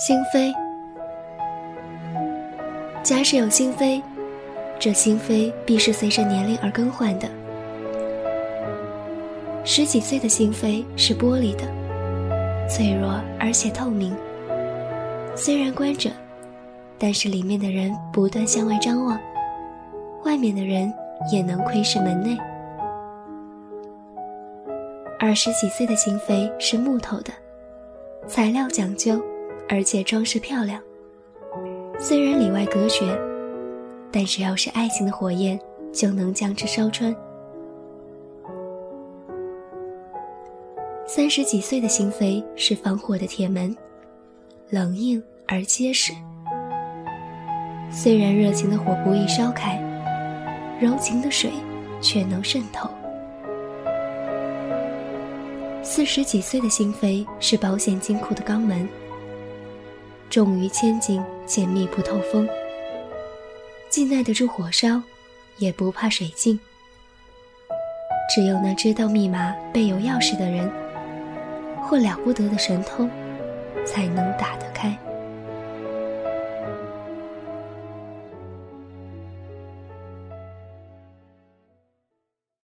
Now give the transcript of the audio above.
心扉，假使有心扉，这心扉必是随着年龄而更换的。十几岁的心扉是玻璃的，脆弱而且透明。虽然关着，但是里面的人不断向外张望，外面的人也能窥视门内。二十几岁的心扉是木头的，材料讲究。而且装饰漂亮，虽然里外隔绝，但只要是爱情的火焰，就能将之烧穿。三十几岁的心扉是防火的铁门，冷硬而结实。虽然热情的火不易烧开，柔情的水却能渗透。四十几岁的心扉是保险金库的肛门。重于千斤，且密不透风，既耐得住火烧，也不怕水浸。只有那知道密码、备有钥匙的人，或了不得的神通，才能打得开。